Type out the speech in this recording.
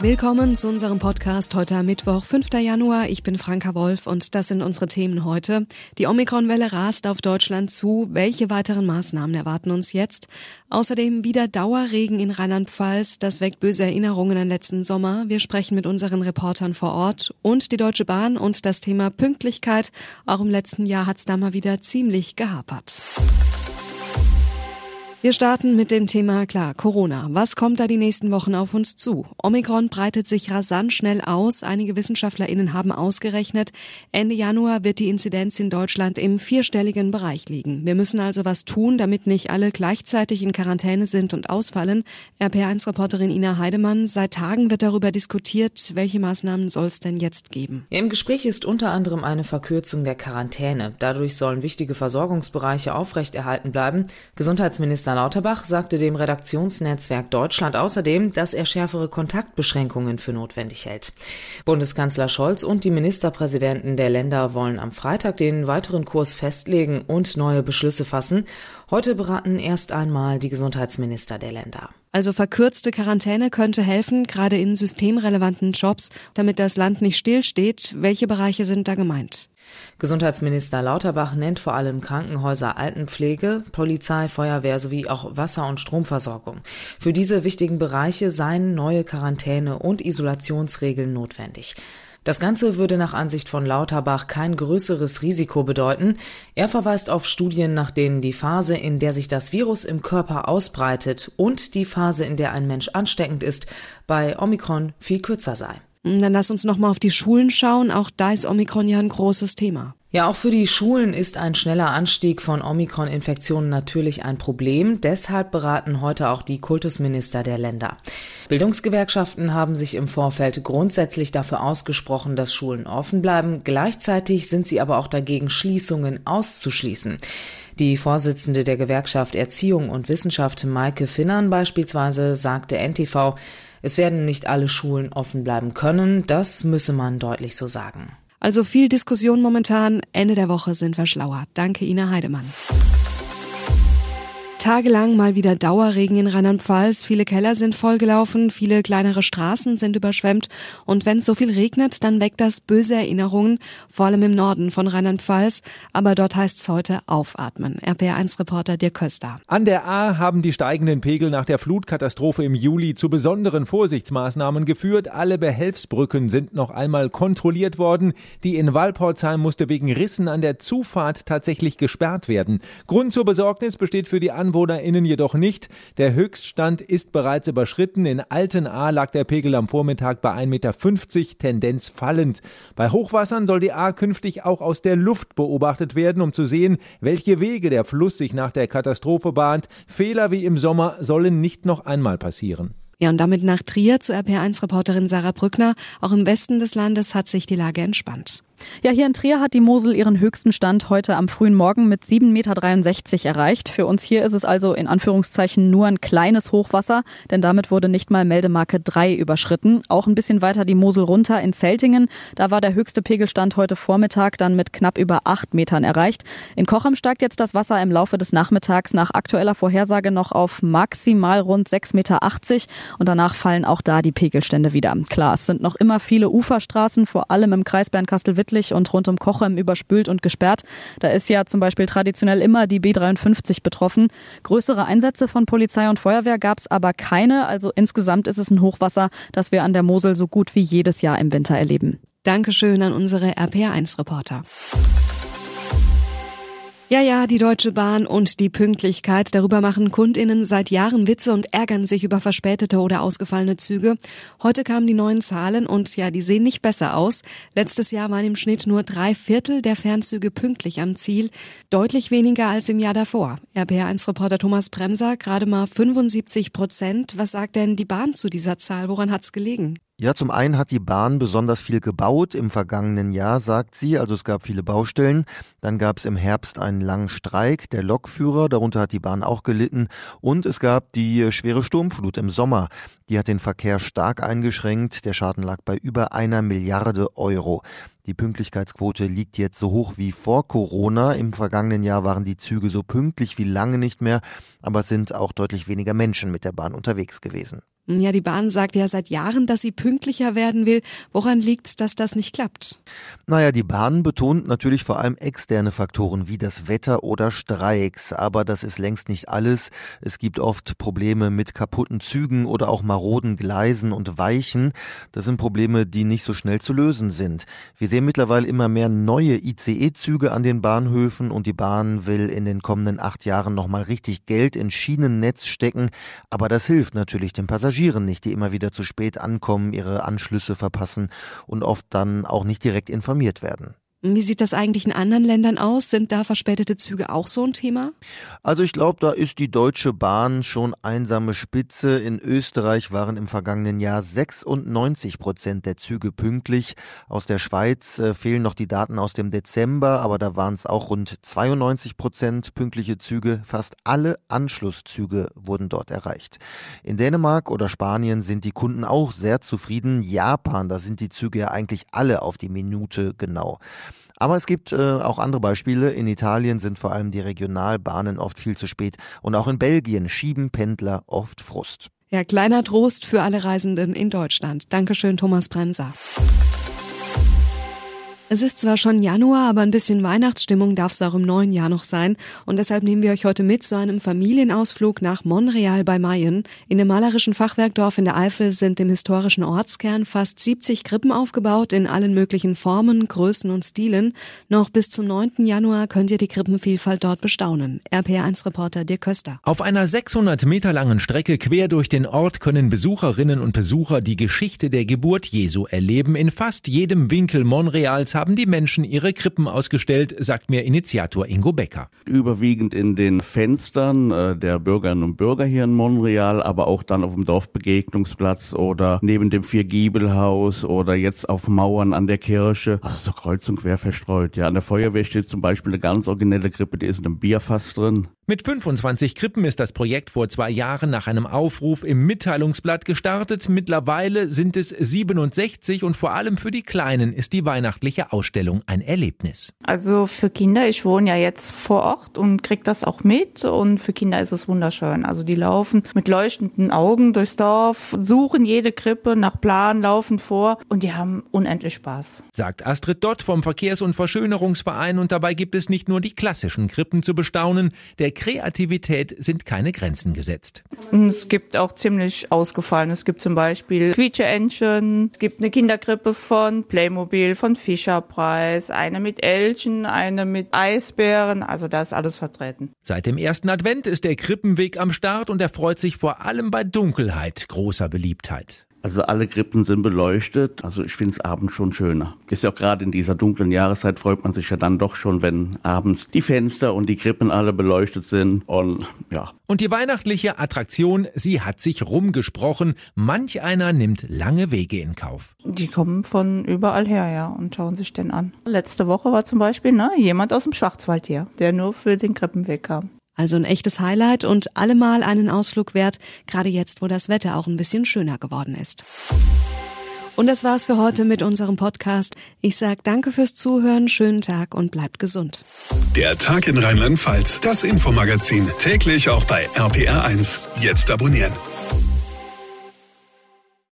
Willkommen zu unserem Podcast heute am Mittwoch, 5. Januar. Ich bin Franka Wolf und das sind unsere Themen heute. Die Omikron-Welle rast auf Deutschland zu. Welche weiteren Maßnahmen erwarten uns jetzt? Außerdem wieder Dauerregen in Rheinland-Pfalz. Das weckt böse Erinnerungen an letzten Sommer. Wir sprechen mit unseren Reportern vor Ort und die Deutsche Bahn und das Thema Pünktlichkeit. Auch im letzten Jahr hat es da mal wieder ziemlich gehapert. Wir starten mit dem Thema klar, Corona. Was kommt da die nächsten Wochen auf uns zu? Omikron breitet sich rasant schnell aus. Einige WissenschaftlerInnen haben ausgerechnet, Ende Januar wird die Inzidenz in Deutschland im vierstelligen Bereich liegen. Wir müssen also was tun, damit nicht alle gleichzeitig in Quarantäne sind und ausfallen. RPR1-Reporterin Ina Heidemann, seit Tagen wird darüber diskutiert, welche Maßnahmen soll es denn jetzt geben? Im Gespräch ist unter anderem eine Verkürzung der Quarantäne. Dadurch sollen wichtige Versorgungsbereiche aufrechterhalten bleiben. Gesundheitsminister Lauterbach sagte dem Redaktionsnetzwerk Deutschland außerdem, dass er schärfere Kontaktbeschränkungen für notwendig hält. Bundeskanzler Scholz und die Ministerpräsidenten der Länder wollen am Freitag den weiteren Kurs festlegen und neue Beschlüsse fassen. Heute beraten erst einmal die Gesundheitsminister der Länder. Also verkürzte Quarantäne könnte helfen, gerade in systemrelevanten Jobs, damit das Land nicht stillsteht. Welche Bereiche sind da gemeint? Gesundheitsminister Lauterbach nennt vor allem Krankenhäuser, Altenpflege, Polizei, Feuerwehr sowie auch Wasser- und Stromversorgung. Für diese wichtigen Bereiche seien neue Quarantäne- und Isolationsregeln notwendig. Das Ganze würde nach Ansicht von Lauterbach kein größeres Risiko bedeuten. Er verweist auf Studien, nach denen die Phase, in der sich das Virus im Körper ausbreitet und die Phase, in der ein Mensch ansteckend ist, bei Omikron viel kürzer sei. Dann lass uns noch mal auf die Schulen schauen. Auch da ist Omikron ja ein großes Thema. Ja, auch für die Schulen ist ein schneller Anstieg von Omikron-Infektionen natürlich ein Problem. Deshalb beraten heute auch die Kultusminister der Länder. Bildungsgewerkschaften haben sich im Vorfeld grundsätzlich dafür ausgesprochen, dass Schulen offen bleiben. Gleichzeitig sind sie aber auch dagegen, Schließungen auszuschließen. Die Vorsitzende der Gewerkschaft Erziehung und Wissenschaft, Maike Finnern beispielsweise, sagte NTV, es werden nicht alle Schulen offen bleiben können, das müsse man deutlich so sagen. Also viel Diskussion momentan. Ende der Woche sind wir schlauer. Danke, Ina Heidemann. Tagelang mal wieder Dauerregen in Rheinland-Pfalz. Viele Keller sind vollgelaufen, viele kleinere Straßen sind überschwemmt. Und wenn es so viel regnet, dann weckt das böse Erinnerungen, vor allem im Norden von Rheinland-Pfalz. Aber dort heißt es heute aufatmen. RPR1-Reporter Dirk Köster. An der A haben die steigenden Pegel nach der Flutkatastrophe im Juli zu besonderen Vorsichtsmaßnahmen geführt. Alle Behelfsbrücken sind noch einmal kontrolliert worden. Die in Walporzheim musste wegen Rissen an der Zufahrt tatsächlich gesperrt werden. Grund zur Besorgnis besteht für die Anwohner AnwohnerInnen jedoch nicht. Der Höchststand ist bereits überschritten. In Altenahr lag der Pegel am Vormittag bei 1,50 Meter, Tendenz fallend. Bei Hochwassern soll die Ahr künftig auch aus der Luft beobachtet werden, um zu sehen, welche Wege der Fluss sich nach der Katastrophe bahnt. Fehler wie im Sommer sollen nicht noch einmal passieren. Ja, und damit nach Trier zu RP1-Reporterin Sarah Brückner. Auch im Westen des Landes hat sich die Lage entspannt. Ja, hier in Trier hat die Mosel ihren höchsten Stand heute am frühen Morgen mit 7,63 Meter erreicht. Für uns hier ist es also in Anführungszeichen nur ein kleines Hochwasser, denn damit wurde nicht mal Meldemarke 3 überschritten. Auch ein bisschen weiter die Mosel runter in Zeltingen. Da war der höchste Pegelstand heute Vormittag dann mit knapp über 8 Metern erreicht. In Kochem steigt jetzt das Wasser im Laufe des Nachmittags nach aktueller Vorhersage noch auf maximal rund 6,80 Meter und danach fallen auch da die Pegelstände wieder. Klar, es sind noch immer viele Uferstraßen, vor allem im Kreis Bernkastel-Wittl Wittlich und rund um Kochem überspült und gesperrt. Da ist ja zum Beispiel traditionell immer die B53 betroffen. Größere Einsätze von Polizei und Feuerwehr gab es aber keine. Also insgesamt ist es ein Hochwasser, das wir an der Mosel so gut wie jedes Jahr im Winter erleben. Dankeschön an unsere RPR1-Reporter. Ja, ja, die Deutsche Bahn und die Pünktlichkeit. Darüber machen Kundinnen seit Jahren Witze und ärgern sich über verspätete oder ausgefallene Züge. Heute kamen die neuen Zahlen und ja, die sehen nicht besser aus. Letztes Jahr waren im Schnitt nur drei Viertel der Fernzüge pünktlich am Ziel. Deutlich weniger als im Jahr davor. RPR1-Reporter Thomas Bremser, gerade mal 75 Prozent. Was sagt denn die Bahn zu dieser Zahl? Woran hat's gelegen? Ja, zum einen hat die Bahn besonders viel gebaut im vergangenen Jahr, sagt sie. Also es gab viele Baustellen. Dann gab es im Herbst einen langen Streik der Lokführer. Darunter hat die Bahn auch gelitten. Und es gab die schwere Sturmflut im Sommer. Die hat den Verkehr stark eingeschränkt. Der Schaden lag bei über einer Milliarde Euro. Die Pünktlichkeitsquote liegt jetzt so hoch wie vor Corona. Im vergangenen Jahr waren die Züge so pünktlich wie lange nicht mehr, aber es sind auch deutlich weniger Menschen mit der Bahn unterwegs gewesen. Ja, die Bahn sagt ja seit Jahren, dass sie pünktlicher werden will. Woran liegt es, dass das nicht klappt? Naja, die Bahn betont natürlich vor allem externe Faktoren wie das Wetter oder Streiks. Aber das ist längst nicht alles. Es gibt oft Probleme mit kaputten Zügen oder auch maroden Gleisen und Weichen. Das sind Probleme, die nicht so schnell zu lösen sind. Wir sehen mittlerweile immer mehr neue ICE-Züge an den Bahnhöfen und die Bahn will in den kommenden acht Jahren nochmal richtig Geld in Schienennetz stecken. Aber das hilft natürlich den Passagieren. Passagieren nicht, die immer wieder zu spät ankommen, ihre Anschlüsse verpassen und oft dann auch nicht direkt informiert werden. Wie sieht das eigentlich in anderen Ländern aus? Sind da verspätete Züge auch so ein Thema? Also ich glaube, da ist die Deutsche Bahn schon einsame Spitze. In Österreich waren im vergangenen Jahr 96 Prozent der Züge pünktlich. Aus der Schweiz äh, fehlen noch die Daten aus dem Dezember, aber da waren es auch rund 92 Prozent pünktliche Züge. Fast alle Anschlusszüge wurden dort erreicht. In Dänemark oder Spanien sind die Kunden auch sehr zufrieden. Japan, da sind die Züge ja eigentlich alle auf die Minute genau. Aber es gibt äh, auch andere Beispiele. In Italien sind vor allem die Regionalbahnen oft viel zu spät und auch in Belgien schieben Pendler oft Frust. Ja, kleiner Trost für alle Reisenden in Deutschland. Dankeschön, Thomas Bremser. Es ist zwar schon Januar, aber ein bisschen Weihnachtsstimmung darf es auch im neuen Jahr noch sein. Und deshalb nehmen wir euch heute mit zu einem Familienausflug nach Monreal bei Mayen. In dem malerischen Fachwerkdorf in der Eifel sind im historischen Ortskern fast 70 Krippen aufgebaut in allen möglichen Formen, Größen und Stilen. Noch bis zum 9. Januar könnt ihr die Krippenvielfalt dort bestaunen. RPR1-Reporter Dirk Köster. Auf einer 600 Meter langen Strecke quer durch den Ort können Besucherinnen und Besucher die Geschichte der Geburt Jesu erleben. In fast jedem Winkel Monreals haben die Menschen ihre Krippen ausgestellt, sagt mir Initiator Ingo Becker. Überwiegend in den Fenstern äh, der Bürgerinnen und Bürger hier in Montreal, aber auch dann auf dem Dorfbegegnungsplatz oder neben dem Viergiebelhaus oder jetzt auf Mauern an der Kirche. Also so kreuz und quer verstreut. Ja, an der Feuerwehr steht zum Beispiel eine ganz originelle Krippe, die ist in einem Bierfass drin. Mit 25 Krippen ist das Projekt vor zwei Jahren nach einem Aufruf im Mitteilungsblatt gestartet. Mittlerweile sind es 67 und vor allem für die Kleinen ist die weihnachtliche Ausstellung ein Erlebnis. Also für Kinder, ich wohne ja jetzt vor Ort und krieg das auch mit und für Kinder ist es wunderschön. Also die laufen mit leuchtenden Augen durchs Dorf, suchen jede Krippe nach Plan, laufen vor und die haben unendlich Spaß. Sagt Astrid Dott vom Verkehrs- und Verschönerungsverein und dabei gibt es nicht nur die klassischen Krippen zu bestaunen. Der Kreativität sind keine Grenzen gesetzt. Es gibt auch ziemlich ausgefallen. Es gibt zum Beispiel Quietsche-Entchen, es gibt eine Kinderkrippe von Playmobil, von Fischerpreis, eine mit Elchen, eine mit Eisbären, also da ist alles vertreten. Seit dem ersten Advent ist der Krippenweg am Start und er freut sich vor allem bei Dunkelheit großer Beliebtheit. Also alle Krippen sind beleuchtet. Also ich finde es abends schon schöner. Ist ja auch gerade in dieser dunklen Jahreszeit freut man sich ja dann doch schon, wenn abends die Fenster und die Krippen alle beleuchtet sind. Und ja. Und die weihnachtliche Attraktion, sie hat sich rumgesprochen. Manch einer nimmt lange Wege in Kauf. Die kommen von überall her, ja, und schauen sich den an. Letzte Woche war zum Beispiel ne, jemand aus dem Schwarzwald hier, der nur für den Krippenweg kam. Also ein echtes Highlight und allemal einen Ausflug wert, gerade jetzt, wo das Wetter auch ein bisschen schöner geworden ist. Und das war's für heute mit unserem Podcast. Ich sag danke fürs Zuhören, schönen Tag und bleibt gesund. Der Tag in Rheinland-Pfalz, das Infomagazin, täglich auch bei RPR1. Jetzt abonnieren.